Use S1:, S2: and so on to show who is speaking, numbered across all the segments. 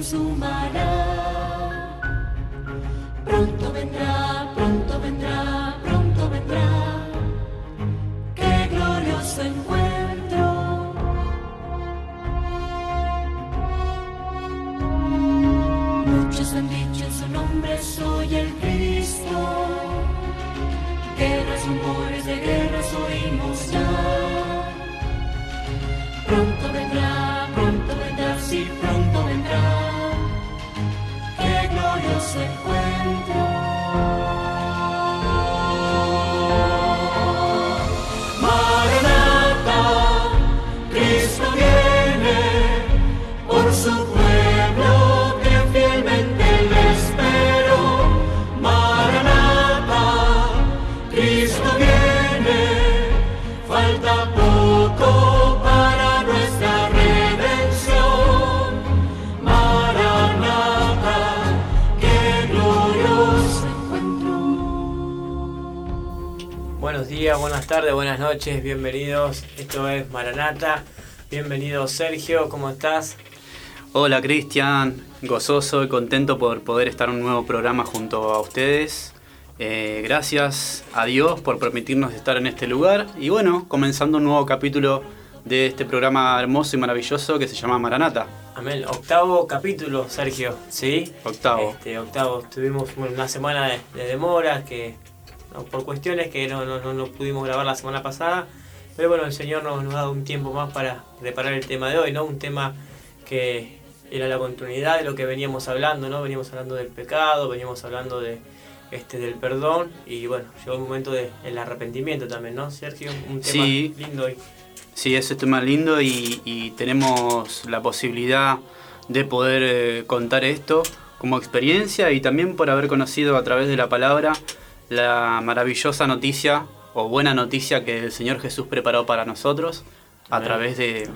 S1: al fin
S2: días, buenas tardes, buenas noches, bienvenidos. Esto es Maranata. Bienvenido Sergio, ¿cómo estás?
S3: Hola Cristian, gozoso y contento por poder estar en un nuevo programa junto a ustedes. Eh, gracias a Dios por permitirnos estar en este lugar y bueno, comenzando un nuevo capítulo de este programa hermoso y maravilloso que se llama Maranata.
S2: Amén. Octavo capítulo, Sergio, ¿sí?
S3: Octavo.
S2: Este, octavo. Tuvimos una semana de, de demora que no, por cuestiones que no, no, no, pudimos grabar la semana pasada. Pero bueno, el Señor nos, nos ha dado un tiempo más para preparar el tema de hoy, ¿no? Un tema que era la continuidad de lo que veníamos hablando, ¿no? Veníamos hablando del pecado, veníamos hablando de este del perdón y bueno, llegó el momento del arrepentimiento también, ¿no, Sergio? Un tema
S3: Sí.
S2: lindo hoy.
S3: Sí, es un tema lindo y, y tenemos la posibilidad de poder eh, contar esto como experiencia y también por haber conocido a través de la palabra la maravillosa noticia o buena noticia que el Señor Jesús preparó para nosotros a
S2: Amén.
S3: través de,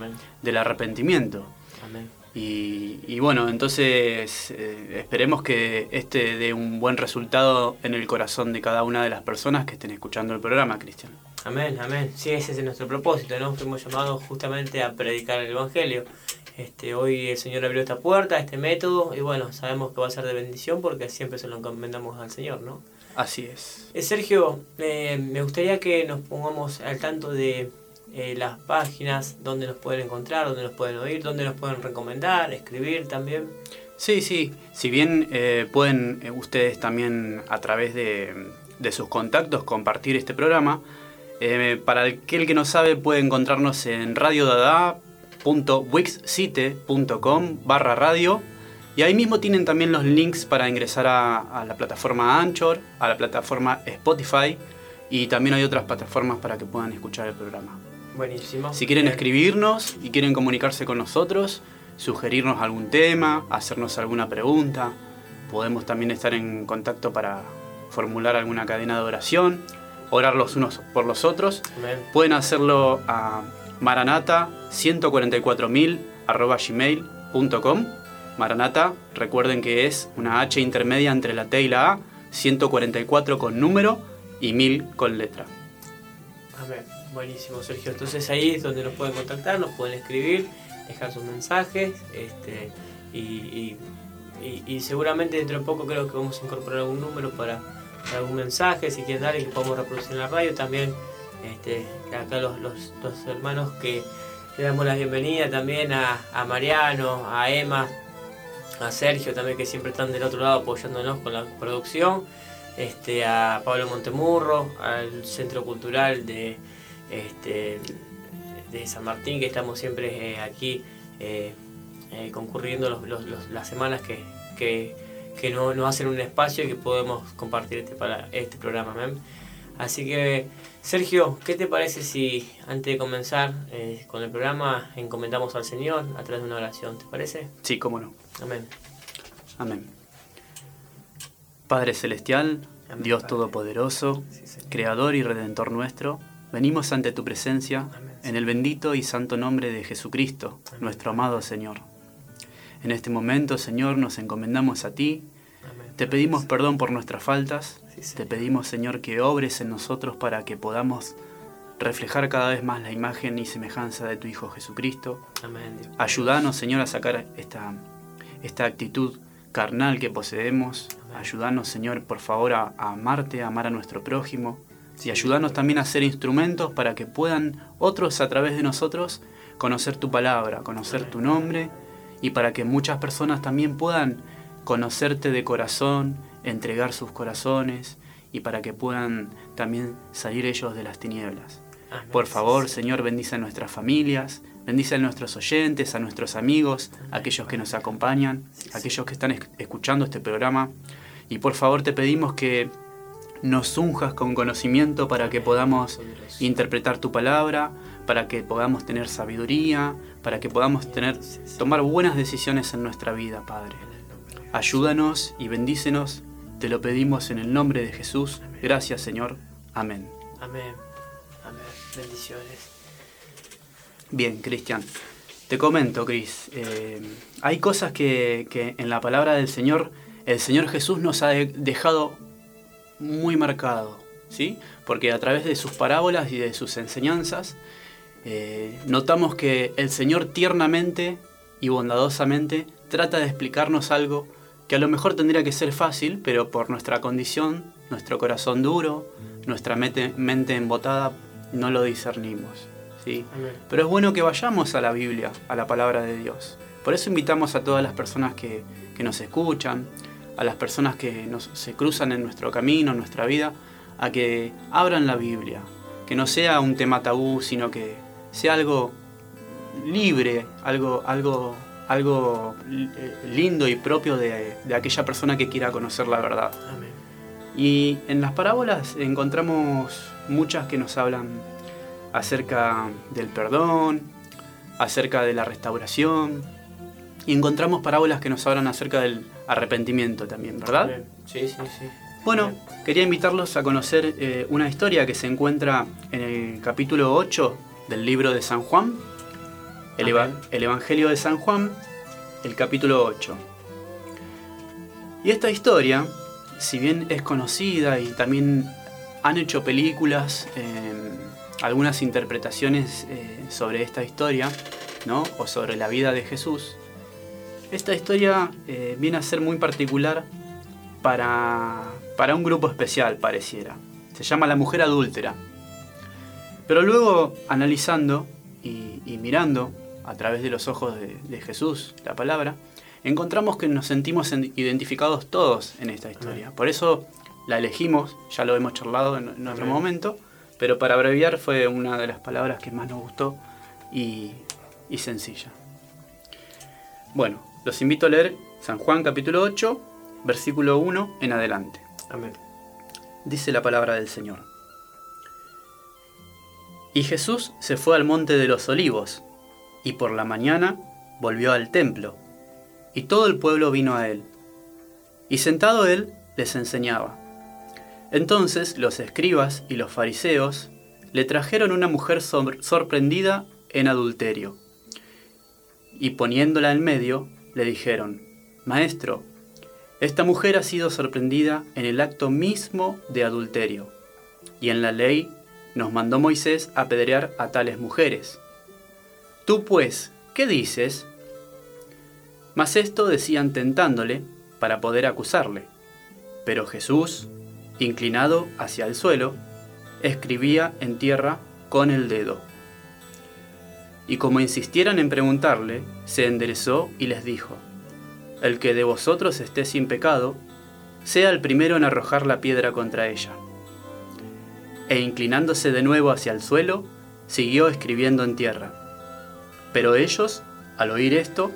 S3: del arrepentimiento.
S2: Amén.
S3: Y, y bueno, entonces eh, esperemos que este dé un buen resultado en el corazón de cada una de las personas que estén escuchando el programa, Cristian.
S2: Amén, amén. Sí, ese es nuestro propósito, ¿no? Fuimos llamados justamente a predicar el Evangelio. Este, hoy el Señor abrió esta puerta, este método, y bueno, sabemos que va a ser de bendición porque siempre se lo encomendamos al Señor, ¿no?
S3: Así es.
S2: Eh, Sergio, eh, me gustaría que nos pongamos al tanto de eh, las páginas, donde nos pueden encontrar, donde nos pueden oír, donde nos pueden recomendar, escribir también.
S3: Sí, sí. Si bien eh, pueden ustedes también a través de, de sus contactos compartir este programa, para aquel que no sabe puede encontrarnos en radiodada.wixsite.com barra radio y ahí mismo tienen también los links para ingresar a, a la plataforma Anchor, a la plataforma Spotify y también hay otras plataformas para que puedan escuchar el programa.
S2: Buenísimo.
S3: Si quieren escribirnos y quieren comunicarse con nosotros, sugerirnos algún tema, hacernos alguna pregunta, podemos también estar en contacto para formular alguna cadena de oración, orar los unos por los otros. Pueden hacerlo a maranata 144.000 arroba gmail.com. Maranata, recuerden que es una H intermedia entre la T y la A, 144 con número y 1000 con letra.
S2: Amén. Buenísimo, Sergio. Entonces ahí es donde nos pueden contactar, nos pueden escribir, dejar sus mensajes, este, y, y- seguramente dentro de poco creo que vamos a incorporar algún número para, algún mensaje, si quieren dar y que podamos reproducir en la radio. También este, acá los, los, los hermanos que le damos la bienvenida también a, a Mariano, a Emma, a Sergio también que siempre están del otro lado apoyándonos con la producción, este, a Pablo Montemurro, al Centro Cultural de, este, de San Martín, que estamos siempre eh, aquí eh, eh, concurriendo las semanas que, que, que no- nos hacen un espacio y que podemos compartir este, para, este programa. Así que, Sergio, ¿qué te parece si antes de comenzar con el programa encomendamos al Señor a través de una oración? ¿Te parece?
S3: Sí, cómo no.
S2: Amén.
S3: Amén. Padre Celestial,
S2: Amén,
S3: Dios
S2: Padre.
S3: Todopoderoso,
S2: Sí.
S3: Creador y Redentor nuestro, venimos ante tu presencia
S2: Amén.
S3: en el bendito y santo nombre de Jesucristo,
S2: Amén.
S3: nuestro amado Señor. En este momento, Señor, nos encomendamos a ti, te pedimos perdón por nuestras faltas,
S2: Sí,
S3: te pedimos, Señor, que obres en nosotros para que podamos reflejar cada vez más la imagen y semejanza de tu Hijo Jesucristo.
S2: Amén.
S3: Ayúdanos, Señor, a sacar esta esta actitud carnal que poseemos. Ayúdanos, Señor, por favor, a, amarte, a amar a nuestro prójimo. Y ayúdanos también a ser instrumentos para que puedan otros a través de nosotros conocer tu palabra, conocer tu nombre y para que muchas personas también puedan conocerte de corazón, entregar sus corazones y para que puedan también salir ellos de las tinieblas. Por favor, Señor, bendice a nuestras familias, bendice a nuestros oyentes, a nuestros amigos, a aquellos que nos acompañan, a aquellos que están escuchando este programa. Y por favor te pedimos que nos unjas con conocimiento para que podamos interpretar tu palabra, para que podamos tener sabiduría, para que podamos tener, tomar buenas decisiones en nuestra vida, Padre. Ayúdanos y bendícenos, te lo pedimos en el nombre de Jesús. Gracias, Señor. Amén.
S2: Amén. Amén. Bendiciones.
S3: Bien, Cristian. Te comento, Cris. Eh, hay cosas que, que en la palabra del Señor, el Señor Jesús nos ha dejado muy marcado, ¿sí? Porque a través de sus parábolas y de sus enseñanzas, eh, notamos que el Señor tiernamente y bondadosamente trata de explicarnos algo que a lo mejor tendría que ser fácil, pero por nuestra condición, nuestro corazón duro, nuestra mente, mente embotada, no lo discernimos. ¿sí? Pero es bueno que vayamos a la Biblia, a la palabra de Dios. Por eso invitamos a todas las personas que, nos escuchan, a las personas que nos, se cruzan en nuestro camino, en nuestra vida, a que abran la Biblia, que no sea un tema tabú, sino que sea algo libre, algo, algo, algo lindo y propio de, aquella persona que quiera conocer la verdad. Y en las parábolas encontramos muchas que nos hablan acerca del perdón, acerca de la restauración, y encontramos parábolas que nos hablan acerca del arrepentimiento también, ¿verdad?
S2: Sí, sí, sí.
S3: Bueno, quería invitarlos a conocer eh, una historia que se encuentra en el capítulo 8 del libro de San Juan, el, Evangelio de San Juan, el capítulo 8. Y esta historia, si bien es conocida y también han hecho películas, em, algunas interpretaciones eh, sobre esta historia, ¿no? o sobre la vida de Jesús, esta historia eh, viene a ser muy particular para, para un grupo especial, pareciera. Se llama La Mujer Adúltera. Pero luego, analizando y, mirando a través de los ojos de, Jesús, la palabra, encontramos que nos sentimos identificados todos en esta historia. Por eso la elegimos, ya lo hemos charlado en, otro momento, pero para abreviar fue una de las palabras que más nos gustó y, y sencilla. Bueno, los invito a leer San Juan capítulo 8, versículo 1 en adelante.
S2: Amén.
S3: Dice la palabra del Señor. Y Jesús se fue al monte de los olivos, y por la mañana volvió al templo, y todo el pueblo vino a él. Y sentado él les enseñaba. Entonces los escribas y los fariseos le trajeron una mujer sorprendida en adulterio. Y poniéndola en medio, le dijeron, Maestro, esta mujer ha sido sorprendida en el acto mismo de adulterio, y en la ley nos mandó Moisés apedrear a tales mujeres. Tú pues, ¿qué dices? Mas esto decían tentándole para poder acusarle. Pero Jesús, inclinado hacia el suelo, escribía en tierra con el dedo. Y como insistieran en preguntarle, se enderezó y les dijo, El que de vosotros esté sin pecado, sea el primero en arrojar la piedra contra ella e inclinándose de nuevo hacia el suelo, siguió escribiendo en tierra. Pero ellos, al oír esto,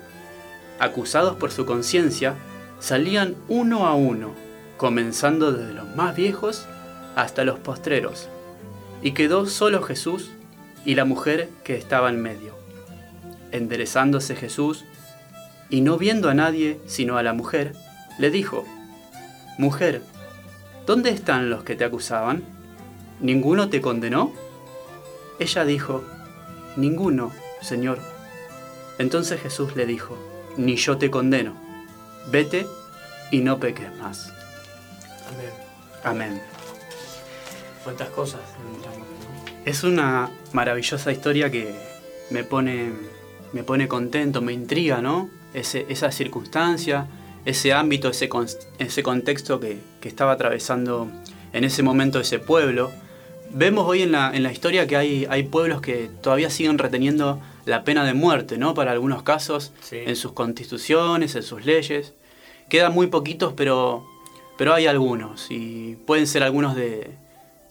S3: acusados por su conciencia, salían uno a uno, comenzando desde los más viejos hasta los postreros, y quedó solo Jesús y la mujer que estaba en medio. Enderezándose Jesús, y no viendo a nadie sino a la mujer, le dijo, Mujer, ¿dónde están los que te acusaban? ¿Ninguno te condenó? Ella dijo, Ninguno, Señor. Entonces Jesús le dijo, Ni yo te condeno. Vete y no peques más.
S2: Amén.
S3: Amén.
S2: ¿Cuántas cosas?
S3: Es una maravillosa historia que me pone, me pone contento, me intriga, ¿no? ese, esa circunstancia, ese ámbito, ese, ese contexto que, que, estaba atravesando en ese momento ese pueblo. Vemos hoy en la, en la historia que hay, hay pueblos que todavía siguen reteniendo la pena de muerte, ¿no? Para algunos casos, en sus constituciones, en sus leyes. Quedan muy poquitos, pero, pero hay algunos. Y pueden ser algunos de,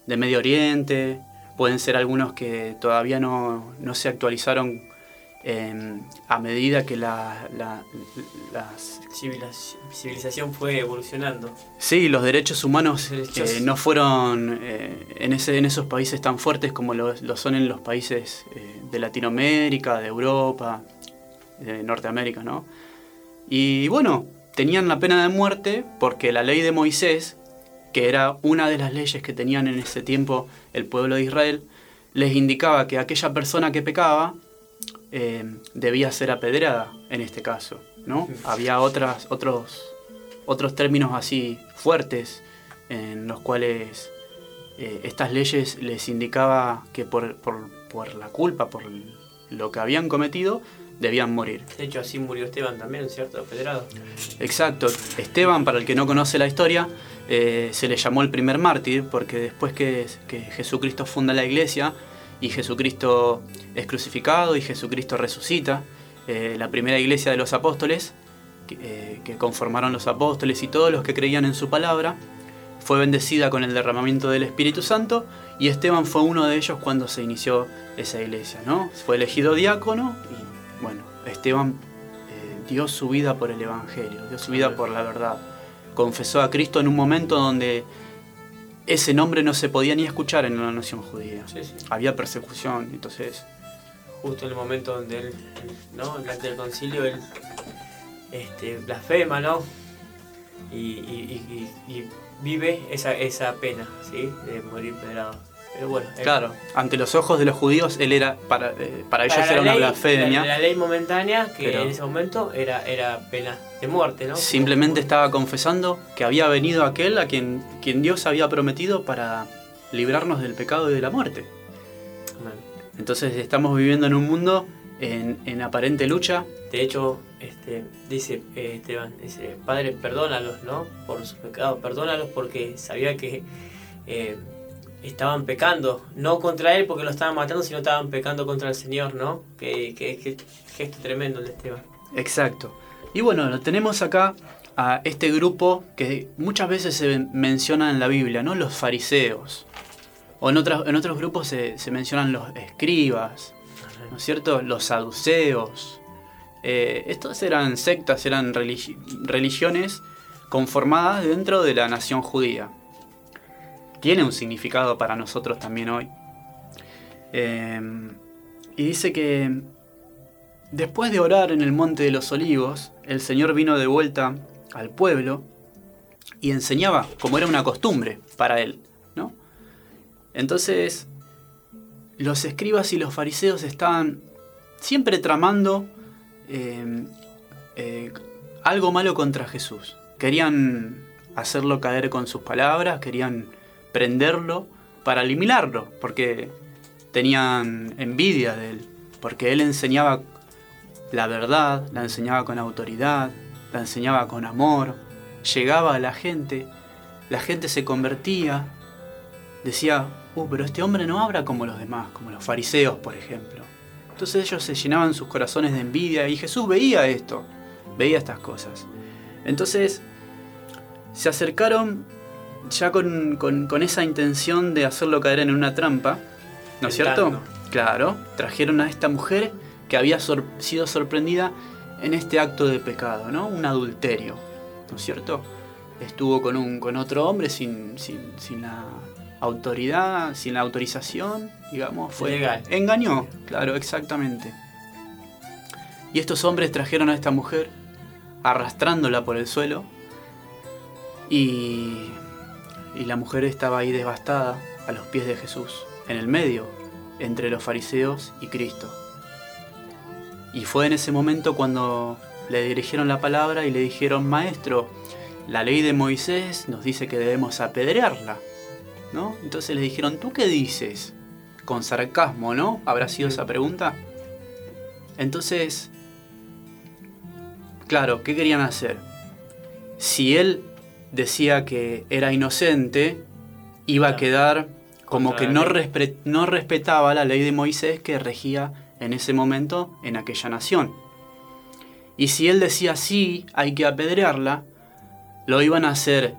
S3: de Medio Oriente, pueden ser algunos que todavía no, no se actualizaron a medida que la, la,
S2: civilización fue evolucionando.
S3: Sí, los derechos humanos eh, no fueron eh, en, ese, en esos países tan fuertes como lo, son en los países eh, de Latinoamérica, de Europa, de Norteamérica, ¿no? Y bueno, tenían la pena de muerte porque la ley de Moisés, que era una de las leyes que tenían en ese tiempo el pueblo de Israel, les indicaba que aquella persona que pecaba eh, debía ser apedreada en este caso. ¿no? Había otras, otros, otros términos así fuertes en los cuales eh, estas leyes les indicaba que por, por, por, la culpa, por lo que habían cometido, debían morir.
S2: De hecho, así murió Esteban también, ¿cierto? Apedreado.
S3: Exacto. Esteban, para el que no conoce la historia, eh, se le llamó el primer mártir porque después que, que Jesucristo funda la iglesia, y Jesucristo es crucificado y Jesucristo resucita. Eh, la primera iglesia de los apóstoles, eh, que, conformaron los apóstoles y todos los que creían en su palabra, fue bendecida con el derramamiento del Espíritu Santo y Esteban fue uno de ellos cuando se inició esa iglesia. ¿no? Fue elegido diácono y bueno, Esteban eh, dio su vida por el Evangelio, dio su vida por la verdad. Confesó a Cristo en un momento donde ese nombre no se podía ni escuchar en la nación judía. Había persecución, entonces...
S2: Justo en el momento donde él, ¿no? Delante del concilio, él este, blasfema, ¿no? Y, vive esa, esa pena, ¿sí? De morir pedrado. Pero bueno,
S3: claro, ante los ojos de los judíos él era para, eh, para ellos era una blasfemia.
S2: La, ley momentánea que en ese momento era, era pena de muerte, ¿no?
S3: Simplemente estaba confesando que había venido aquel a quien, quien Dios había prometido para librarnos del pecado y de la muerte. Entonces estamos viviendo en un mundo en, aparente lucha.
S2: De hecho, este, dice eh, Esteban, dice, Padre, perdónalos, ¿no? Por sus pecados, perdónalos porque sabía que eh, estaban pecando, no contra él porque lo estaban matando, sino estaban pecando contra el Señor, ¿no? Que, gesto tremendo el de Esteban.
S3: Exacto. Y bueno, tenemos acá a este grupo que muchas veces se menciona en la Biblia, ¿no? Los fariseos. O en, en otros grupos se, mencionan los escribas, ¿no es cierto? Los saduceos. Eh, estos eran sectas, eran religiones conformadas dentro de la nación judía tiene un significado para nosotros también hoy. Eh, y dice que después de orar en el Monte de los Olivos, el Señor vino de vuelta al pueblo y enseñaba como era una costumbre para él. ¿no? Entonces, los escribas y los fariseos estaban siempre tramando eh, eh, algo malo contra Jesús. Querían hacerlo caer con sus palabras, querían prenderlo para eliminarlo, porque tenían envidia de él, porque él enseñaba la verdad, la enseñaba con autoridad, la enseñaba con amor, llegaba a la gente, la gente se convertía, decía, uh, pero este hombre no habla como los demás, como los fariseos, por ejemplo. Entonces ellos se llenaban sus corazones de envidia y Jesús veía esto, veía estas cosas. Entonces se acercaron ya con, esa intención de hacerlo caer en una trampa, ¿no es cierto? Claro, trajeron a esta mujer que había sido sorprendida en este acto de pecado, ¿no? Un adulterio, ¿no es cierto? Estuvo con, un, con otro hombre sin, sin, la autoridad, sin la autorización, digamos, fue...
S2: Legal.
S3: Engañó, claro, exactamente. Y estos hombres trajeron a esta mujer arrastrándola por el suelo y y la mujer estaba ahí devastada a los pies de Jesús, en el medio, entre los fariseos y Cristo. Y fue en ese momento cuando le dirigieron la palabra y le dijeron, Maestro, la ley de Moisés nos dice que debemos apedrearla. ¿No? Entonces le dijeron, ¿tú qué dices? Con sarcasmo, ¿no? ¿Habrá sido esa pregunta? Entonces, claro, ¿qué querían hacer? Si él decía que era inocente, iba a quedar como que no, no respetaba la ley de Moisés que regía en ese momento en aquella nación. Y si él decía sí, hay que apedrearla, lo iban a hacer,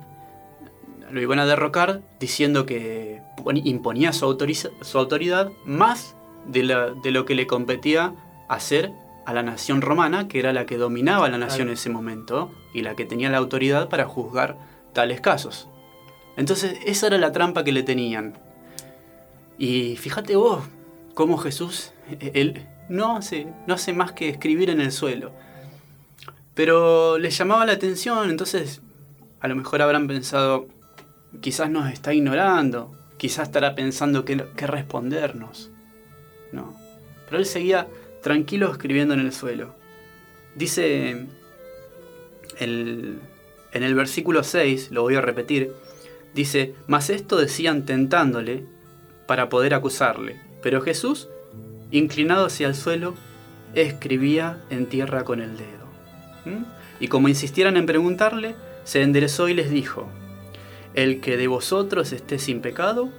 S3: lo iban a derrocar diciendo que imponía su, su autoridad más de, de, lo que le competía hacer a la nación romana, que era la que dominaba la nación en ese momento y la que tenía la autoridad para juzgar tales casos. Entonces esa era la trampa que le tenían. Y fíjate vos cómo Jesús, él no hace, no hace más que escribir en el suelo. Pero les llamaba la atención, entonces a lo mejor habrán pensado, quizás nos está ignorando, quizás estará pensando qué, respondernos. No. Pero él seguía tranquilo escribiendo en el suelo. Dice el, en el versículo 6, lo voy a repetir, dice, mas esto decían tentándole para poder acusarle. Pero Jesús, inclinado hacia el suelo, escribía en tierra con el dedo. ¿Mm? Y como insistieran en preguntarle, se enderezó y les dijo, El que de vosotros esté sin pecado,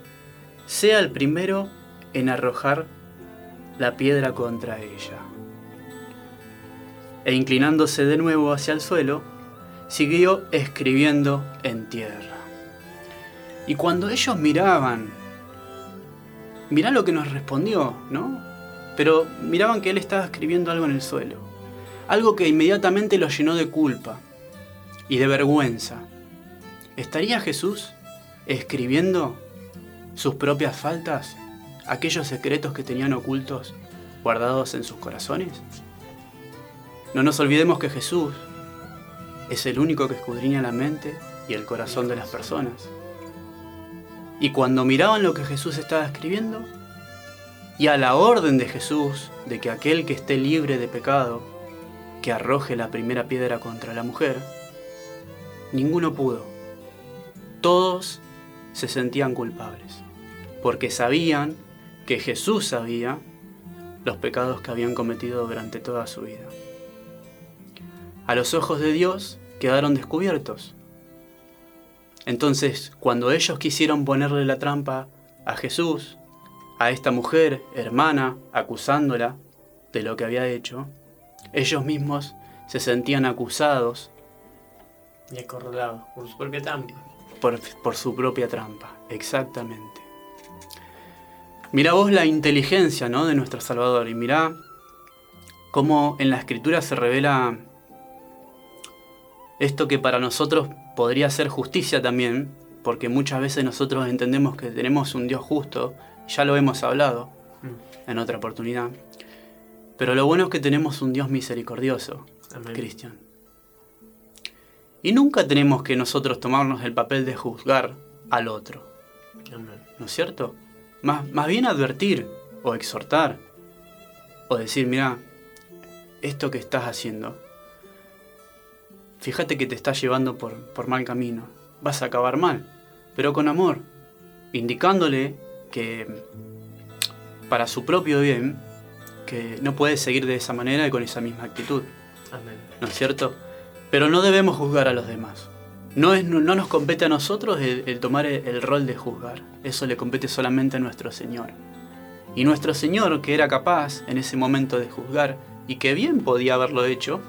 S3: sea el primero en arrojar la piedra contra ella. E inclinándose de nuevo hacia el suelo, siguió escribiendo en tierra. Y cuando ellos miraban, mirá lo que nos respondió, ¿no? Pero miraban que él estaba escribiendo algo en el suelo algo que inmediatamente lo llenó de culpa y de vergüenza. ¿Estaría Jesús escribiendo sus propias faltas, aquellos secretos que tenían ocultos, guardados en sus corazones? No nos olvidemos que Jesús es el único que escudriña la mente y el corazón de las personas. Y cuando miraban lo que Jesús estaba escribiendo, y a la orden de Jesús de que aquel que esté libre de pecado que arroje la primera piedra contra la mujer, ninguno pudo. Todos se sentían culpables, porque sabían que Jesús sabía los pecados que habían cometido durante toda su vida. A los ojos de Dios quedaron descubiertos. Entonces, cuando ellos quisieron ponerle la trampa a Jesús, a esta mujer, hermana, acusándola de lo que había hecho, ellos mismos se sentían acusados.
S2: Y acorralados por su propia trampa.
S3: Por, su propia trampa, exactamente. Mira vos la inteligencia ¿no? de nuestro Salvador y mira cómo en la escritura se revela esto que para nosotros podría ser justicia también, porque muchas veces nosotros entendemos que tenemos un Dios justo, ya lo hemos hablado mm. en otra oportunidad. Pero lo bueno es que tenemos un Dios misericordioso, Cristian. Y nunca tenemos que nosotros tomarnos el papel de juzgar al otro. ¿No es cierto? Más, más bien advertir o exhortar o decir, mira, esto que estás haciendo, fíjate que te estás llevando por, por mal camino, vas a acabar mal, pero con amor, indicándole que para su propio bien que no puede seguir de esa manera y con esa misma actitud. ¿No es cierto? Pero no debemos juzgar a los demás. No, es, no nos compete a nosotros el, tomar el, rol de juzgar. Eso le compete solamente a nuestro Señor. Y nuestro Señor, que era capaz en ese momento de juzgar y que bien podía haberlo hecho,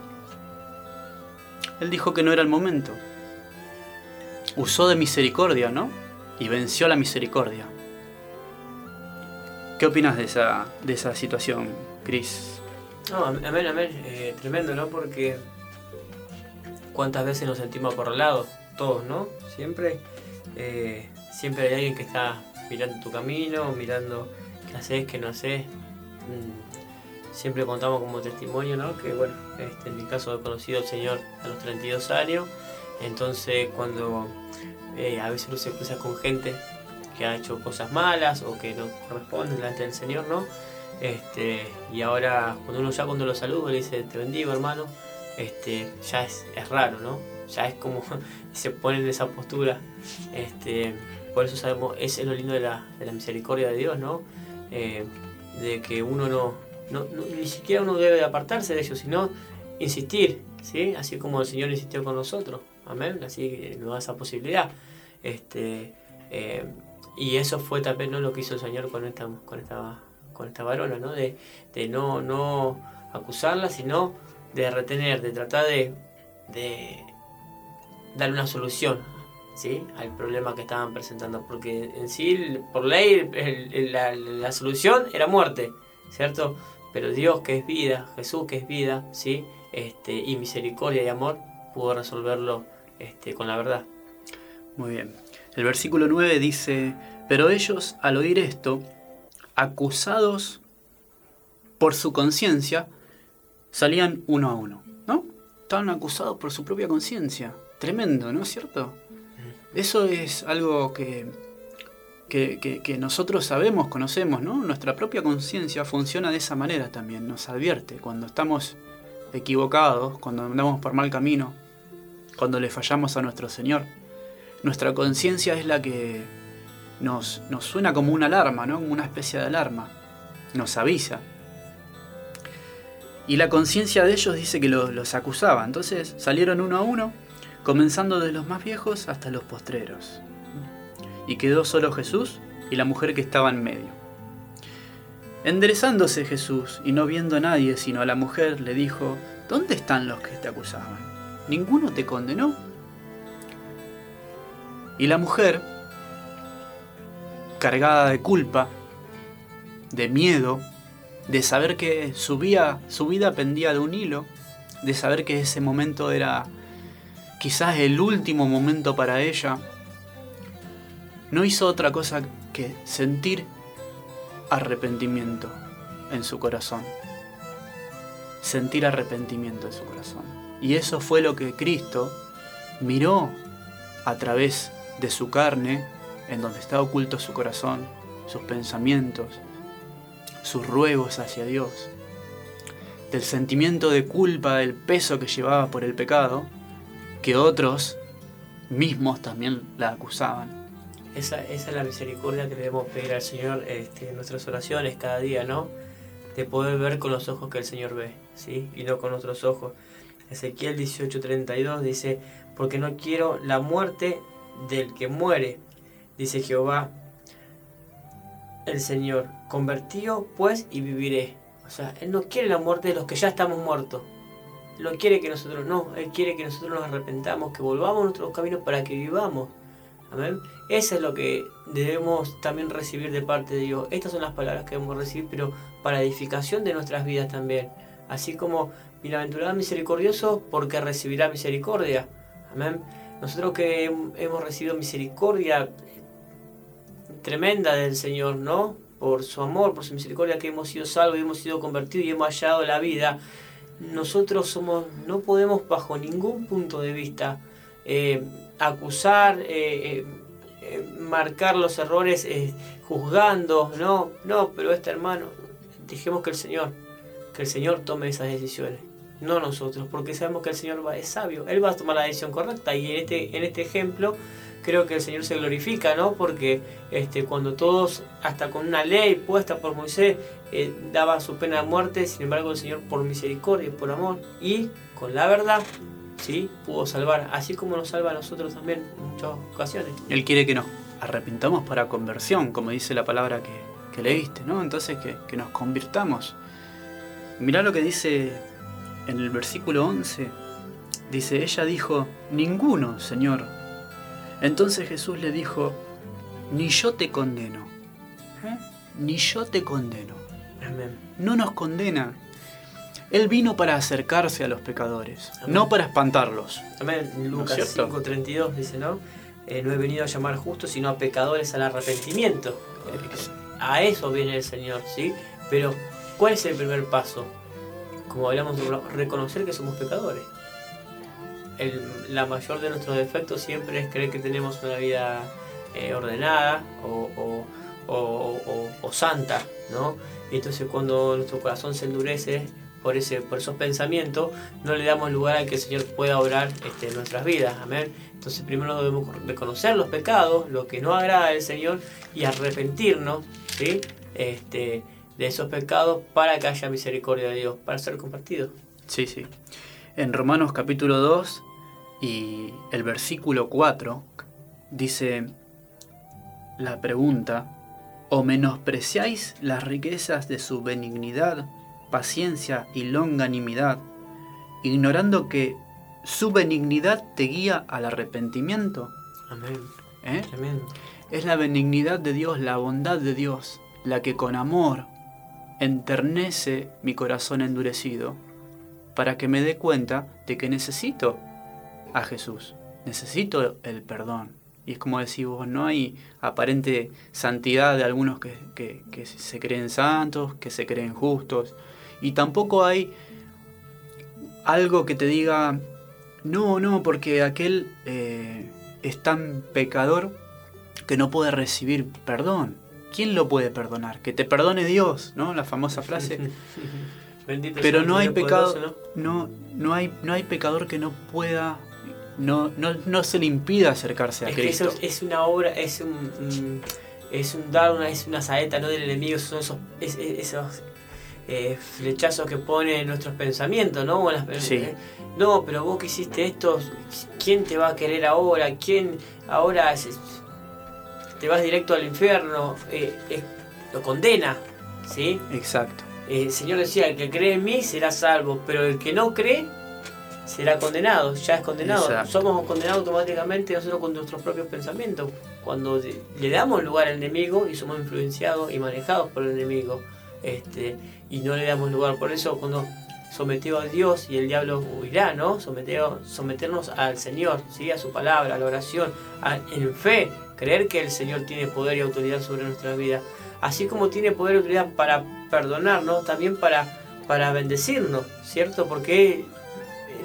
S3: Él dijo que no era el momento. Usó de misericordia, ¿no? Y venció la misericordia. ¿Qué opinas de esa, de esa situación, Cris?
S2: No, a ver, a ver, eh, tremendo, ¿no? Porque cuántas veces nos sentimos acorralados, todos, ¿no? Siempre, eh, siempre hay alguien que está mirando tu camino, mirando qué haces, qué no haces. Mm, siempre contamos como testimonio, ¿no? Que bueno, este, en mi caso he conocido al Señor a los 32 años, entonces cuando eh, a veces uno se cruza con gente que ha hecho cosas malas o que no corresponden delante del Señor, ¿no? Este, y ahora cuando uno ya cuando lo saluda le dice te bendigo hermano, este, ya es, raro, ¿no? Ya es como se pone en esa postura. Este, por eso sabemos, es lo lindo de la, misericordia de Dios, ¿no? Eh, de que uno no, ni siquiera uno debe apartarse de ellos, sino insistir ¿sí? Así como el Señor insistió con nosotros, amén, así nos da esa posibilidad. Este, eh, y eso fue también ¿no? lo que hizo el Señor con esta, con esta, con esta varona, ¿no? De, de no, no acusarla, sino de retener, de tratar de, de dar una solución ¿sí? al problema que estaban presentando, porque en sí, por ley, la, la, solución era muerte, ¿cierto? Pero Dios que es vida, Jesús que es vida, ¿sí? Este, y misericordia y amor, pudo resolverlo este, con la verdad.
S3: Muy bien. El versículo 9 dice, pero ellos al oír esto, acusados por su conciencia, salían uno a uno, ¿no? Estaban acusados por su propia conciencia. Tremendo, ¿no es cierto? Eso es algo que, que, nosotros sabemos, conocemos, ¿no? Nuestra propia conciencia funciona de esa manera también, nos advierte cuando estamos equivocados, cuando andamos por mal camino, cuando le fallamos a nuestro Señor. Nuestra conciencia es la que nos, nos, suena como una alarma, ¿no? Como una especie de alarma. Nos avisa. Y la conciencia de ellos dice que los, acusaba. Entonces salieron uno a uno, comenzando de los más viejos hasta los postreros. Y quedó solo Jesús y la mujer que estaba en medio. Enderezándose Jesús y no viendo a nadie sino a la mujer, le dijo, ¿Dónde están los que te acusaban? ¿Ninguno te condenó? Y la mujer, cargada de culpa, de miedo, de saber que su vida, pendía de un hilo, de saber que ese momento era quizás el último momento para ella, no hizo otra cosa que sentir arrepentimiento en su corazón. Sentir arrepentimiento en su corazón. Y eso fue lo que Cristo miró a través de su carne, en donde está oculto su corazón, sus pensamientos, sus ruegos hacia Dios, del sentimiento de culpa, del peso que llevaba por el pecado, que otros mismos también la acusaban.
S2: Esa, es la misericordia que debemos pedir al Señor este, en nuestras oraciones cada día, ¿no? De poder ver con los ojos que el Señor ve, ¿sí? Y no con otros ojos. Ezequiel 18:32 dice, porque no quiero la muerte del que muere, dice Jehová, el Señor, convertido pues y viviré. O sea, Él no quiere la muerte de los que ya estamos muertos. No quiere que nosotros no, Él quiere que nosotros nos arrepentamos, que volvamos a nuestros caminos para que vivamos. Amén. Eso es lo que debemos también recibir de parte de Dios. Estas son las palabras que debemos recibir, pero para edificación de nuestras vidas también. Así como bienaventurado misericordioso, porque recibirá misericordia. Amén. Nosotros que hemos recibido misericordia tremenda del Señor, ¿no? Por su amor, por su misericordia, que hemos sido salvos hemos sido convertidos y hemos hallado la vida. Nosotros somos, no podemos bajo ningún punto de vista eh, acusar, eh, eh, marcar los errores juzgando, no, no, pero este hermano, dijimos que el Señor, que el Señor tome esas decisiones, no nosotros, porque sabemos que el Señor va, es sabio, Él va a tomar la decisión correcta y en este, en este ejemplo creo que el Señor se glorifica, ¿no? Porque este, cuando todos, hasta con una ley puesta por Moisés, daba su pena de muerte, sin embargo el Señor por misericordia y por amor y con la verdad ¿sí? pudo salvar, así como nos salva a nosotros también en muchas ocasiones.
S3: Él quiere que nos arrepintamos para conversión, como dice la palabra que, leíste, ¿no? Entonces que, nos convirtamos. Mirá lo que dice en el versículo 11. Dice, ella dijo, ninguno, Señor. Entonces Jesús le dijo, ni yo te condeno. ¿Eh? Ni yo te condeno.
S2: Amén.
S3: No nos condena. Él vino para acercarse a los pecadores, no para espantarlos.
S2: Amén. Lucas 5:32 dice, ¿no? Eh, no he venido a llamar justos, sino a pecadores al arrepentimiento. A eso viene el Señor, ¿sí? Pero, ¿cuál es el primer paso? Como hablamos de reconocer que somos pecadores. La mayor de nuestros defectos siempre es creer que tenemos una vida eh, ordenada o, o, santa, ¿no? Y entonces cuando nuestro corazón se endurece, por, ese, por esos pensamientos, no le damos lugar a que el Señor pueda obrar este, en nuestras vidas. Amén. Entonces primero debemos reconocer los pecados, lo que no agrada al Señor y arrepentirnos ¿sí? este, de esos pecados para que haya misericordia de Dios, para ser compartido.
S3: Sí, sí. En Romanos capítulo 2 y el versículo 4 dice la pregunta, ¿o menospreciáis las riquezas de su benignidad, paciencia y longanimidad, ignorando que su benignidad te guía al arrepentimiento?
S2: Amén.
S3: ¿Eh?
S2: Tremendo.
S3: Es la benignidad de Dios, la bondad de Dios, la que con amor enternece mi corazón endurecido para que me dé cuenta de que necesito a Jesús, necesito el perdón. Y es como decís vos, no hay aparente santidad de algunos que, que- que se creen santos, que se creen justos. Y tampoco hay algo que te diga, no, no, porque aquel eh, es tan pecador que no puede recibir perdón. ¿Quién lo puede perdonar? Que te perdone Dios, ¿no? La famosa frase.
S2: Bendito
S3: Pero no hay pecado,
S2: poderoso,
S3: no, no, hay, no hay pecador que no pueda, no, no, no se le impida acercarse a
S2: Es que
S3: Cristo.
S2: eso es una obra, es un, un- es un dar es una saeta no del enemigo, son esos, es- es- esos eh, flechazos que pone en nuestros pensamientos, ¿no? O en las-
S3: Sí.
S2: eh, no, pero vos que hiciste esto, ¿quién te va a querer ahora? ¿Quién ahora te vas directo al infierno? Eh, lo condena, ¿sí?
S3: Exacto.
S2: El Señor decía, el que cree en mí será salvo, pero el que no cree será condenado, ya es condenado.
S3: Exacto.
S2: Somos condenados automáticamente nosotros con nuestros propios pensamientos, cuando le damos lugar al enemigo y somos influenciados y manejados por el enemigo, este, y no le damos lugar. Por eso cuando sometido a Dios y el diablo huirá, ¿no? Sometido, someternos al Señor, ¿sí? a su palabra, a la oración, a- en fe, creer que el Señor tiene poder y autoridad sobre nuestra vida así como tiene poder y autoridad para perdonarnos, también para, para bendecirnos, ¿cierto? Porque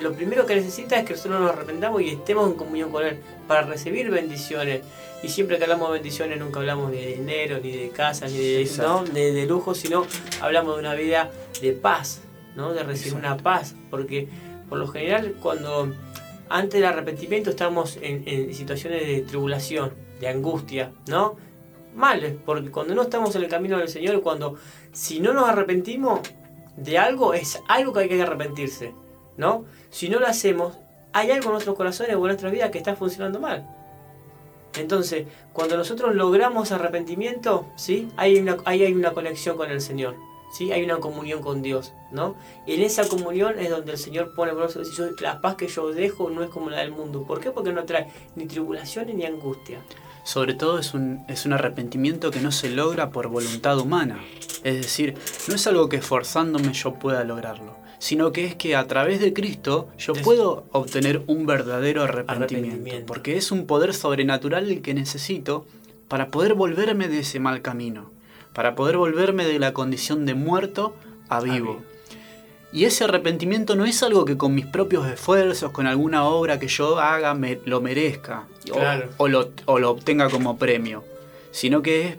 S2: lo primero que necesita es que nosotros nos arrepentamos y estemos en comunión con Él para recibir bendiciones. Y siempre que hablamos de bendiciones nunca hablamos ni de dinero, ni de casa, ni de. ¿no? de, de lujo, sino hablamos de una vida de paz, ¿no? de recibir una paz. Porque por lo general cuando antes del arrepentimiento estamos en, en situaciones de tribulación, de angustia, ¿no? Mal, porque cuando no estamos en el camino del Señor, cuando si no nos arrepentimos de algo, es algo que hay que arrepentirse, ¿no? Si no lo hacemos, hay algo en nuestros corazones o en nuestra vida que está funcionando mal. Entonces, cuando nosotros logramos arrepentimiento, ¿sí? Hay una, ahí hay una conexión con el Señor, ¿sí? Hay una comunión con Dios, ¿no? En esa comunión es donde el Señor pone, por yo- la paz que yo dejo no es como la del mundo. ¿Por qué? Porque no trae ni tribulaciones ni angustia.
S3: Sobre todo es un, es un arrepentimiento que no se logra por voluntad humana. Es decir, no es algo que esforzándome yo pueda lograrlo, sino que es que a través de Cristo yo
S2: Es-
S3: puedo obtener un verdadero arrepentimiento,
S2: Arrepentimiento.
S3: porque es un poder sobrenatural el que necesito para poder volverme de ese mal camino, para poder volverme de la condición de muerto a vivo. Y ese arrepentimiento no es algo que con mis propios esfuerzos, con alguna obra que yo haga, me, lo merezca o, lo, o lo obtenga como premio, sino que es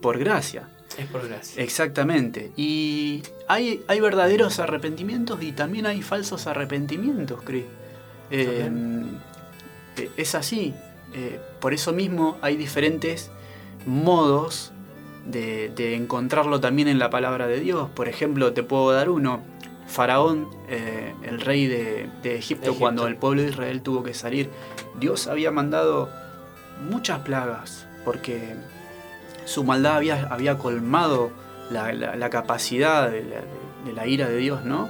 S3: por gracia.
S2: Es por gracia.
S3: Exactamente. Y hay, hay verdaderos arrepentimientos y también hay falsos arrepentimientos, Cris. Eh, es así. Eh, por eso mismo hay diferentes modos de, de encontrarlo también en la palabra de Dios. Por ejemplo, te puedo dar uno. Faraón, eh, el rey de, de Egipto,
S2: Egipto.
S3: cuando el pueblo de Israel tuvo que salir, Dios había mandado muchas plagas porque su maldad había, había colmado la, la- la capacidad de la, de la ira de Dios, ¿no?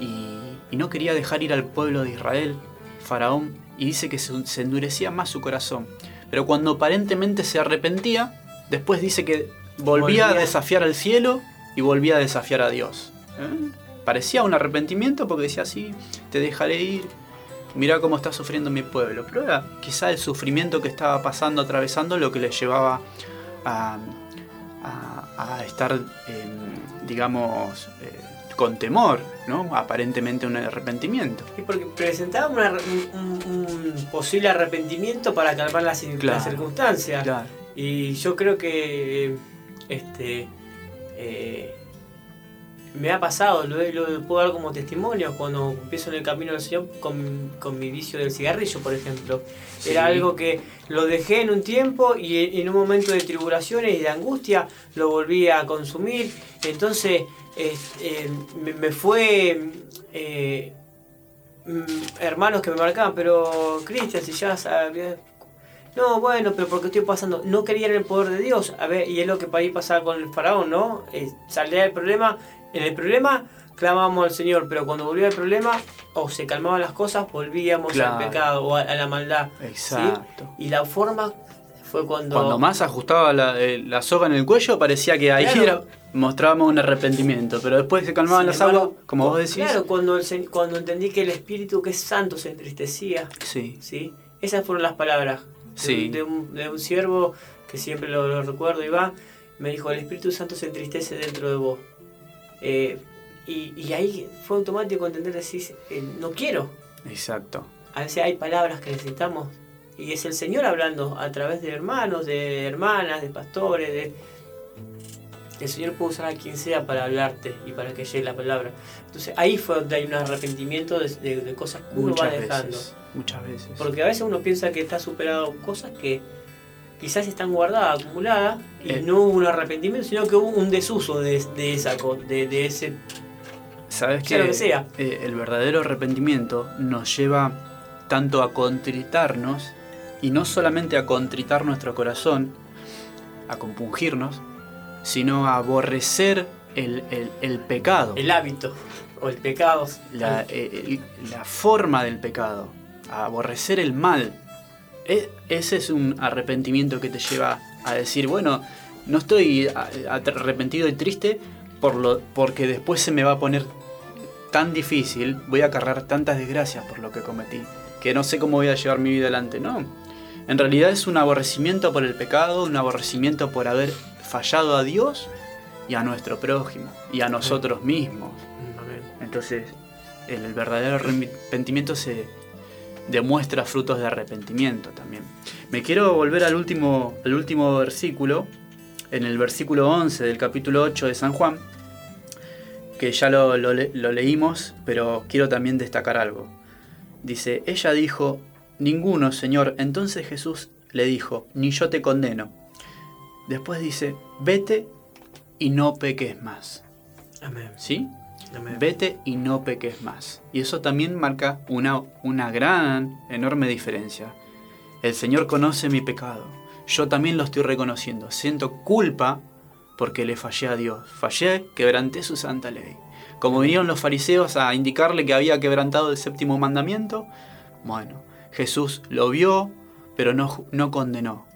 S3: Y, y no quería dejar ir al pueblo de Israel, Faraón, y dice que se, se endurecía más su corazón. Pero cuando aparentemente se arrepentía, después dice que volvía, a desafiar al cielo y volvía a desafiar a Dios. ¿eh? Parecía un arrepentimiento porque decía así, te dejaré ir, mirá cómo está sufriendo mi pueblo. Pero era quizá el sufrimiento que estaba pasando, atravesando, lo que le llevaba a, a- a estar, em, digamos, eh, con temor, ¿no? Aparentemente un arrepentimiento.
S2: Y porque presentaba una- un, posible arrepentimiento para calmar las, cir-
S3: Claro.
S2: las circunstancias.
S3: Claro.
S2: Y yo creo que este eh, me ha pasado, lo, lo puedo dar como testimonio cuando empiezo en el camino del Señor con, con mi vicio del cigarrillo, por ejemplo. Era algo que lo dejé en un tiempo y en, un momento de tribulaciones y de angustia lo volví a consumir. Entonces eh, eh, me, me fue eh, mm, hermanos que me marcaban, pero Cristian, si ya sabes... No, bueno, pero porque estoy pasando, no querían el poder de Dios. A ver, y es lo que para ahí pasaba con el faraón, ¿no? Eh, salía del problema, en el problema clamábamos al Señor, pero cuando volvía el problema, o se calmaban las cosas, volvíamos
S3: Claro.
S2: al pecado o a, a la maldad. ¿sí?
S3: Exacto.
S2: Y la forma fue cuando...
S3: Cuando más ajustaba la, eh, la soga en el cuello, parecía que ahí
S2: Claro.
S3: era- mostrábamos un arrepentimiento. Pero después se calmaban
S2: Sin
S3: las
S2: embargo,
S3: aguas, como vos decís.
S2: Claro, cuando, el cuando entendí que el Espíritu que es santo se entristecía,
S3: Sí,
S2: ¿sí? Esas fueron las palabras de,
S3: Sí.
S2: de un, de un siervo que siempre lo, lo recuerdo, Iván, me dijo, el Espíritu Santo se entristece dentro de vos. Eh, y, y ahí fue automático entender, decís, eh, no quiero.
S3: exacto.
S2: A veces hay palabras que necesitamos y es el Señor hablando a través de hermanos, de hermanas, de pastores, de... El Señor puede usar a quien sea para hablarte y para que llegue la palabra. Entonces ahí fue donde hay un arrepentimiento de, de- de cosas que uno va
S3: Muchas
S2: dejando.
S3: veces. Muchas veces.
S2: Porque a veces uno piensa que está superado cosas que quizás están guardadas, acumuladas, y
S3: Eh.
S2: no hubo un arrepentimiento, sino que hubo un desuso de, de esa de, de ese
S3: ¿Sabes que
S2: que sea.
S3: eh, el verdadero arrepentimiento nos lleva tanto a contritarnos y no solamente a contritar nuestro corazón, a compungirnos, sino a aborrecer el, el- el pecado,
S2: el hábito o el pecado.
S3: la, eh, el- la forma del pecado, a aborrecer el mal. E- ese es un arrepentimiento que te lleva a decir, bueno, no estoy arrepentido y triste por lo, porque después se me va a poner tan difícil, voy a cargar tantas desgracias por lo que cometí, que no sé cómo voy a llevar mi vida adelante. No, en realidad es un aborrecimiento por el pecado, un aborrecimiento por haber fallado a Dios y a nuestro prójimo y a nosotros mismos. Entonces, el verdadero arrepentimiento se demuestra frutos de arrepentimiento también. Me quiero volver al último, al último versículo, en el versículo 11 del capítulo 8 de San Juan, que ya lo, lo lo leímos, pero quiero también destacar algo. Dice, ella dijo, ninguno, Señor. Entonces Jesús le dijo, ni yo te condeno. Después dice, vete y no peques más.
S2: Amén.
S3: ¿Sí? Vete y no peques más. Y eso también marca una, una gran, enorme diferencia. El Señor conoce mi pecado. Yo también lo estoy reconociendo. Siento culpa porque le fallé a Dios. Fallé, quebranté su santa ley. Como vinieron los fariseos a indicarle que había quebrantado el séptimo mandamiento, bueno, Jesús lo vio, pero no, no condenó,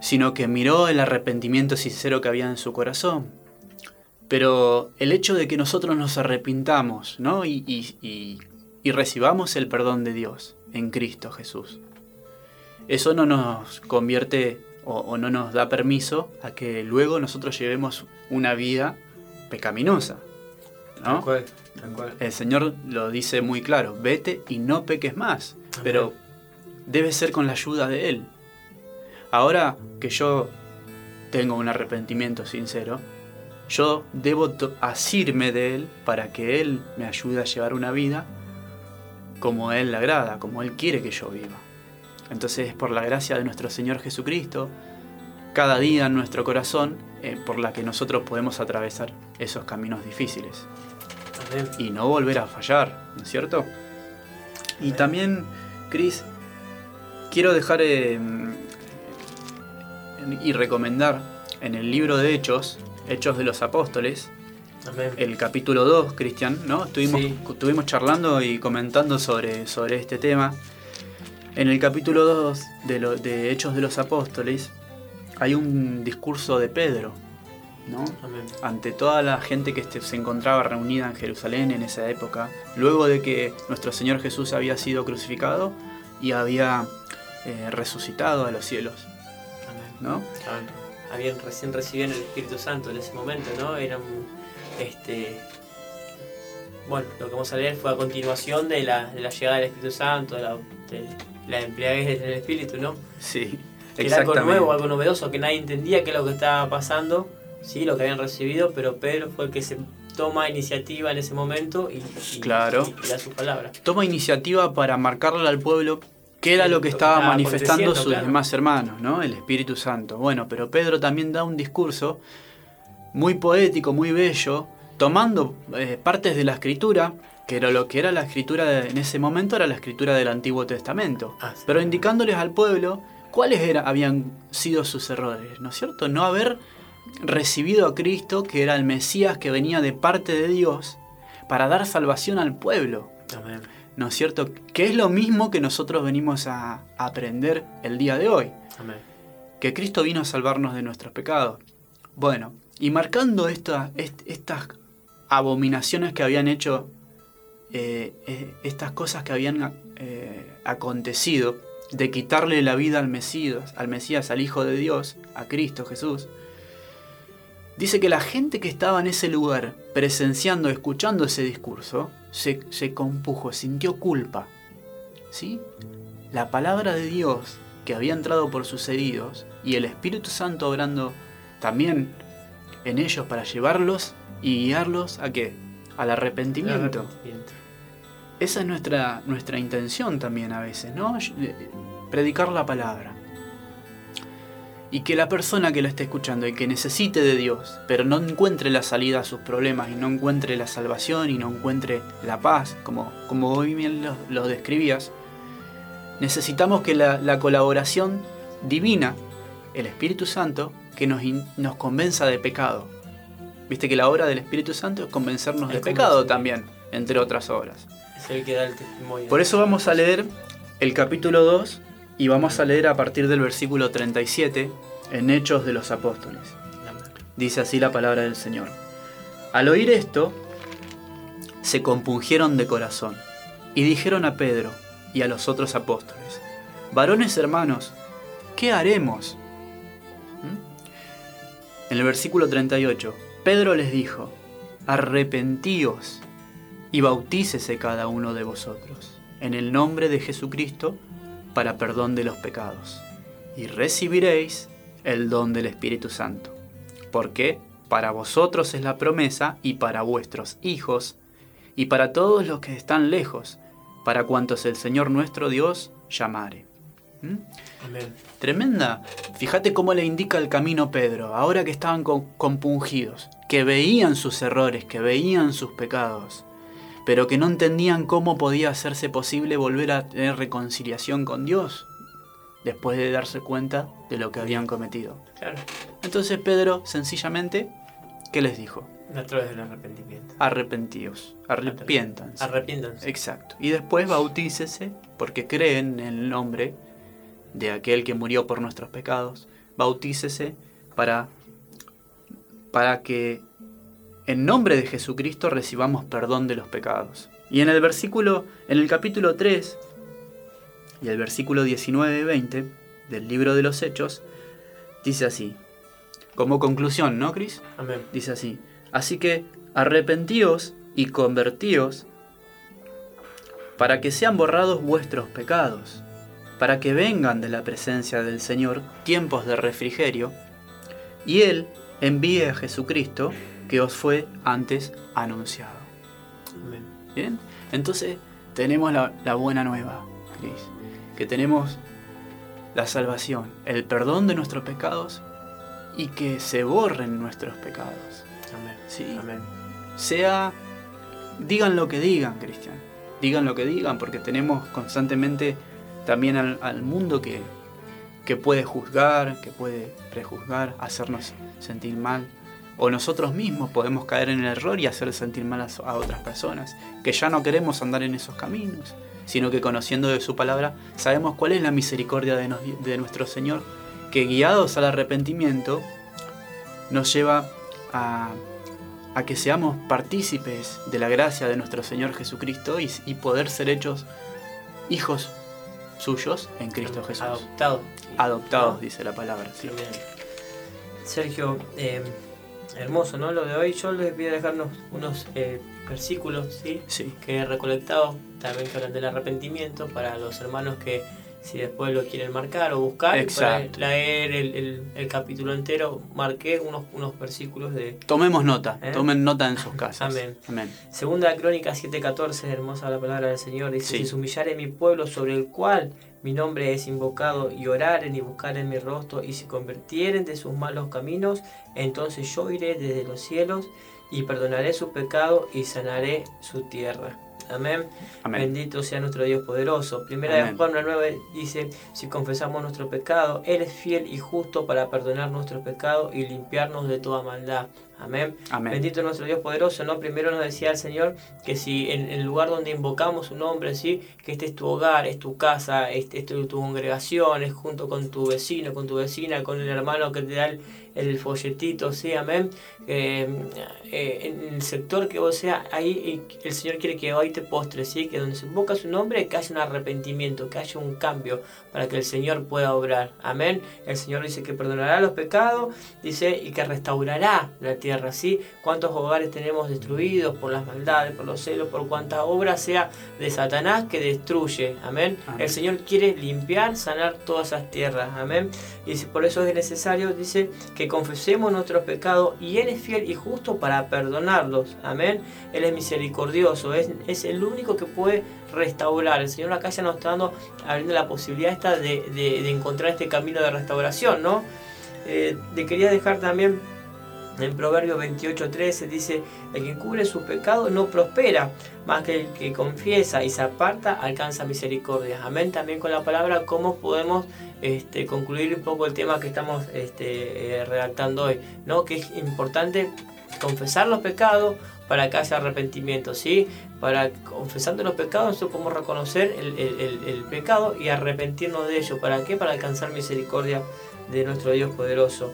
S3: sino que miró el arrepentimiento sincero que había en su corazón. Pero el hecho de que nosotros nos arrepintamos ¿no? y, y- y- y recibamos el perdón de Dios en Cristo Jesús, eso no nos convierte o, o no nos da permiso a que luego nosotros llevemos una vida pecaminosa.
S2: Tal
S3: ¿no?
S2: cual, tal cual.
S3: El Señor lo dice muy claro, vete y no peques más,
S2: Amén.
S3: pero debe ser con la ayuda de Él. Ahora que yo tengo un arrepentimiento sincero, yo debo asirme de Él para que Él me ayude a llevar una vida como a Él le agrada, como Él quiere que yo viva. Entonces es por la gracia de nuestro Señor Jesucristo, cada día en nuestro corazón, eh, por la que nosotros podemos atravesar esos caminos difíciles
S2: Amén.
S3: y no volver a fallar, ¿no es cierto? Y también, Cris, quiero dejar eh, y recomendar en el libro de Hechos, Hechos de los Apóstoles,
S2: Amén.
S3: el capítulo 2, Cristian, ¿no? Estuvimos,
S2: Sí.
S3: estuvimos charlando y comentando sobre, sobre este tema. En el capítulo 2 de, lo- de Hechos de los Apóstoles hay un discurso de Pedro, ¿no?
S2: Amén.
S3: ante toda la gente que este- se encontraba reunida en Jerusalén en esa época, luego de que nuestro Señor Jesús había sido crucificado y había eh, resucitado a los cielos,
S2: Amén.
S3: ¿no?
S2: Estaban- habían recién recibido el Espíritu Santo en ese momento, ¿no? Eran, este, bueno, lo que vamos a leer fue a continuación de la, de la llegada del Espíritu Santo, de la, de la del Espíritu, ¿no?
S3: Sí,
S2: Que era algo nuevo, algo novedoso, que nadie entendía qué es lo que estaba pasando, sí, lo que habían recibido, pero Pedro fue el que se toma iniciativa en ese momento y, y-
S3: Claro.
S2: y da sus palabras.
S3: Toma iniciativa para marcarle al pueblo qué era lo que
S2: que
S3: estaba manifestando sus
S2: claro.
S3: demás hermanos, ¿no? El Espíritu Santo. Bueno, pero Pedro también da un discurso muy poético, muy bello, tomando eh, partes de la escritura que era lo que era la escritura de- en ese momento era la escritura del Antiguo Testamento,
S2: Ah, sí.
S3: pero indicándoles al pueblo cuáles era- habían sido sus errores, ¿no es cierto? No haber recibido a Cristo, que era el Mesías que venía de parte de Dios, para dar salvación al pueblo,
S2: Amén.
S3: ¿No es cierto? Que es lo mismo que nosotros venimos a aprender el día de hoy
S2: Amén.
S3: que Cristo vino a salvarnos de nuestros pecados. Bueno, y marcando esta- est- estas abominaciones que habían hecho, eh, eh, estas cosas que habían eh, acontecido, de quitarle la vida al Mesías, al Mesías, al Hijo de Dios, a Cristo Jesús, dice que la gente que estaba en ese lugar, presenciando, escuchando ese discurso, se, se compujo, sintió culpa. ¿Sí? La palabra de Dios que había entrado por sus heridos y el Espíritu Santo obrando también en ellos para llevarlos y guiarlos a qué? Al arrepentimiento.
S2: Arrepentimiento.
S3: Esa es nuestra, nuestra intención también a veces, ¿no? Predicar la palabra. Y que la persona que la esté escuchando y que necesite de Dios, pero no encuentre la salida a sus problemas y no encuentre la salvación y no encuentre la paz, como, como hoy bien lo, lo describías, necesitamos que la, la colaboración divina, el Espíritu Santo, que nos, in- nos convenza de pecado. Viste que la obra del Espíritu Santo es convencernos
S2: Es
S3: de pecado también, entre otras obras.
S2: Es el que da el testimonio.
S3: Por eso vamos a leer el capítulo 2 y vamos a leer a partir del versículo 37 en Hechos de los Apóstoles. Dice así la palabra del Señor. Al oír esto, se compungieron de corazón y dijeron a Pedro y a los otros apóstoles, varones hermanos, ¿qué haremos? ¿Mm? En el versículo 38, Pedro les dijo, arrepentíos y bautícese cada uno de vosotros en el nombre de Jesucristo para perdón de los pecados, y recibiréis el don del Espíritu Santo. Porque para vosotros es la promesa y para vuestros hijos y para todos los que están lejos, para cuantos el Señor nuestro Dios llamare. ¿Mm?
S2: Amén.
S3: Tremenda. Fíjate cómo le indica el camino Pedro, ahora que estaban compungidos, que veían sus errores, que veían sus pecados, pero que no entendían cómo podía hacerse posible volver a tener reconciliación con Dios después de darse cuenta de lo que habían cometido.
S2: Claro.
S3: Entonces Pedro, sencillamente, ¿qué les dijo?
S2: A través del arrepentimiento.
S3: Arrepentíos, arrepiéntanse.
S2: Arrepiéntanse.
S3: Exacto. Y después bautícese, porque creen en el nombre de aquel que murió por nuestros pecados. Bautícese para, para que en nombre de Jesucristo recibamos perdón de los pecados. Y en el versículo, en el capítulo 3 y el versículo 19 y 20 del libro de los Hechos, dice así. Como conclusión, ¿no, Cris?
S2: Amén.
S3: Dice así. Así que arrepentíos y convertíos para que sean borrados vuestros pecados, para que vengan de la presencia del Señor tiempos de refrigerio, y Él envíe a Jesucristo que os fue antes anunciado.
S2: Amén.
S3: ¿Bien? Entonces tenemos la, la buena nueva, Cris, que tenemos la salvación, el perdón de nuestros pecados y que se borren nuestros pecados.
S2: Amén.
S3: Sí.
S2: Amén.
S3: Sea, digan lo que digan, Cristian, digan lo que digan, porque tenemos constantemente también al, al mundo que, que puede juzgar, que puede prejuzgar, hacernos sentir mal. O nosotros mismos podemos caer en el error y hacer sentir mal a, otras personas, que ya no queremos andar en esos caminos, sino que conociendo de su palabra sabemos cuál es la misericordia de, nuestro Señor, que guiados al arrepentimiento nos lleva a, a que seamos partícipes de la gracia de nuestro Señor Jesucristo y, y poder ser hechos hijos suyos en Cristo Jesús.
S2: Adoptado.
S3: Adoptados,
S2: ¿No?
S3: dice la palabra. sí.
S2: Sergio, eh, hermoso, ¿no? Lo de hoy. Yo les voy a dejarnos unos eh, versículos, ¿sí?
S3: Sí,
S2: Que he recolectado también que hablan del arrepentimiento para los hermanos que si después lo quieren marcar o buscar,
S3: Exacto.
S2: para leer el, el- el capítulo entero, marqué unos, unos versículos de
S3: tomemos nota,
S2: ¿Eh?
S3: tomen nota en sus casas.
S2: Amén.
S3: Amén.
S2: Segunda Crónica 7:14, hermosa la palabra del Señor, dice,
S3: Sí.
S2: si humillare mi pueblo sobre el cual mi nombre es invocado, y oraren y buscaren mi rostro, y se convirtieren de sus malos caminos, entonces yo iré desde los cielos y perdonaré su pecado y sanaré su tierra. Amén.
S3: Amén.
S2: Bendito sea nuestro Dios poderoso. Primera de. Juan 9 dice, si confesamos nuestro pecado, Él es fiel y justo para perdonar nuestros pecados y limpiarnos de toda maldad. Amén.
S3: Amén.
S2: Bendito nuestro Dios poderoso, ¿no? Primero nos decía el Señor que si en el lugar donde invocamos su nombre, ¿sí? Que este es tu hogar, es tu casa, este es tu, tu congregación, es junto con tu vecino, con tu vecina, con el hermano que te da el, el folletito, ¿sí? Amén. Eh, eh, en el sector que vos seas, ahí el Señor quiere que ahí te postres, ¿sí? Que donde se invoca su nombre, que haya un arrepentimiento, que haya un cambio para que el Señor pueda obrar. Amén. El Señor dice que perdonará los pecados, dice, y que restaurará la tierra, ¿sí? Cuántos hogares tenemos destruidos por las maldades, por los celos, por cuánta obra sea de Satanás que destruye. Amén.
S3: Amén.
S2: El Señor quiere limpiar, sanar todas esas tierras. Amén. Y por eso es necesario, dice, que confesemos nuestros pecados y Él es fiel y justo para perdonarlos. Amén. Él es misericordioso, es, es el único que puede restaurar. El Señor acá ya nos está dando, abriendo la posibilidad esta de, de- de encontrar este camino de restauración, ¿no? Eh, te quería dejar también en Proverbio 28:13 dice, el que cubre sus pecados no prospera, más que el que confiesa y se aparta alcanza misericordia. Amén. También con la palabra, ¿cómo podemos este, concluir un poco el tema que estamos este, eh, redactando hoy? ¿no? Que es importante confesar los pecados para que haya arrepentimiento, ¿sí? Para confesando los pecados nosotros podemos reconocer el- el pecado y arrepentirnos de ello. ¿Para qué? Para alcanzar misericordia de nuestro Dios poderoso.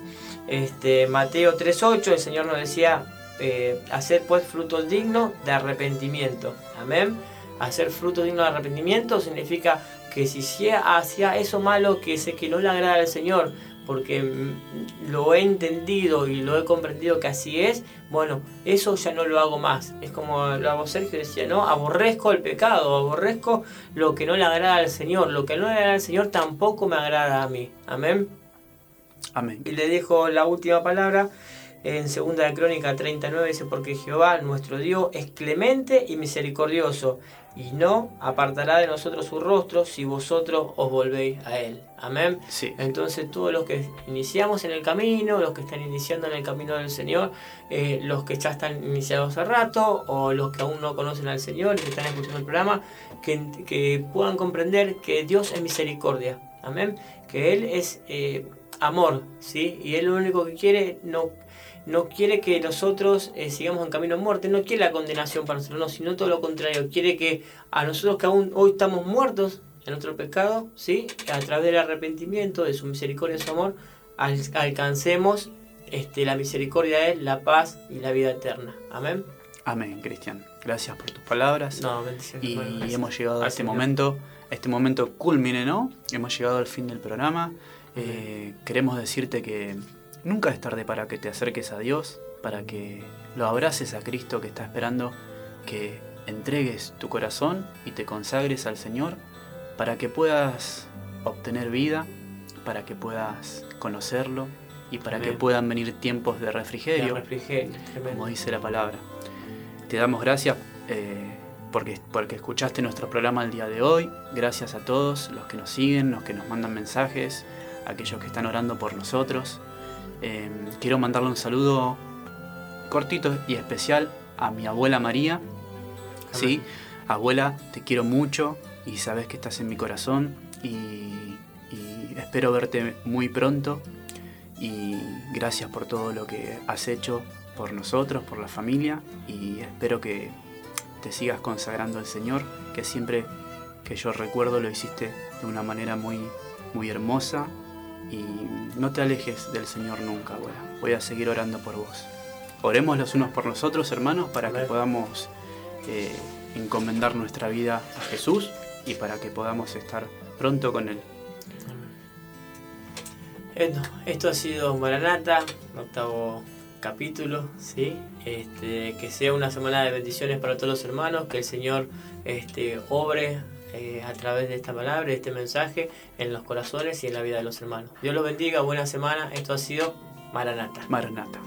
S2: Este, Mateo 3.8, el Señor nos decía, eh, hacer pues frutos dignos de arrepentimiento. Amén. Hacer frutos dignos de arrepentimiento significa que si hacía eso malo que sé que no le agrada al Señor, porque mm, lo he entendido y lo he comprendido que así es, bueno, eso ya no lo hago más. Es como lo hago Sergio decía, ¿no? Aborrezco el pecado, aborrezco lo que no le agrada al Señor. Lo que no le agrada al Señor tampoco me agrada a mí. Amén.
S3: Amén.
S2: Y le dejo la última palabra en segunda de Crónica 39 dice porque Jehová nuestro Dios es clemente y misericordioso y no apartará de nosotros su rostro si vosotros os volvéis a él. Amén.
S3: Sí.
S2: Entonces todos los que iniciamos en el camino, los que están iniciando en el camino del Señor, eh, los que ya están iniciados hace rato o los que aún no conocen al Señor y que están escuchando el programa, que, que puedan comprender que Dios es misericordia. Amén. Que Él es eh, amor, ¿sí? Y Él lo único que quiere, no, no quiere que nosotros eh, sigamos en camino a muerte, no quiere la condenación para nosotros, no, sino todo lo contrario, quiere que a nosotros que aún hoy estamos muertos en nuestro pecado, ¿sí? A través del arrepentimiento, de su misericordia y su amor, al- alcancemos este, la misericordia de Él, la paz y la vida eterna. Amén.
S3: Amén, Cristian. Gracias por tus palabras.
S2: No, bendiciones.
S3: y
S2: gracias.
S3: hemos llegado a este momento, a este momento culmine, ¿no? Hemos llegado al fin del programa. Eh, queremos decirte que nunca es tarde para que te acerques a Dios, para que lo abraces a Cristo que está esperando que entregues tu corazón y te consagres al Señor para que puedas obtener vida, para que puedas conocerlo y para que puedan venir tiempos de refrigerio, como dice la palabra. Te damos gracias eh, porque, porque escuchaste nuestro programa el día de hoy. Gracias a todos los que nos siguen, los que nos mandan mensajes, aquellos que están orando por nosotros. Eh, quiero mandarle un saludo cortito y especial a mi abuela María. Sí, abuela, te quiero mucho y sabes que estás en mi corazón y, y espero verte muy pronto y gracias por todo lo que has hecho por nosotros, por la familia y espero que te sigas consagrando al Señor, que siempre que yo recuerdo lo hiciste de una manera muy, muy hermosa y no te alejes del Señor nunca, abuela. Voy a seguir orando por vos. Oremos los unos por los otros, hermanos, para que podamos eh, encomendar nuestra vida a Jesús y para que podamos estar pronto con Él.
S2: Esto, esto ha sido Maranata, octavo capítulo, ¿sí? Este, que sea una semana de bendiciones para todos los hermanos, que el Señor este, obre eh, a través de esta palabra, de este mensaje, en los corazones y en la vida de los hermanos. Dios los bendiga, buena semana, esto ha sido Maranata.
S3: Maranata.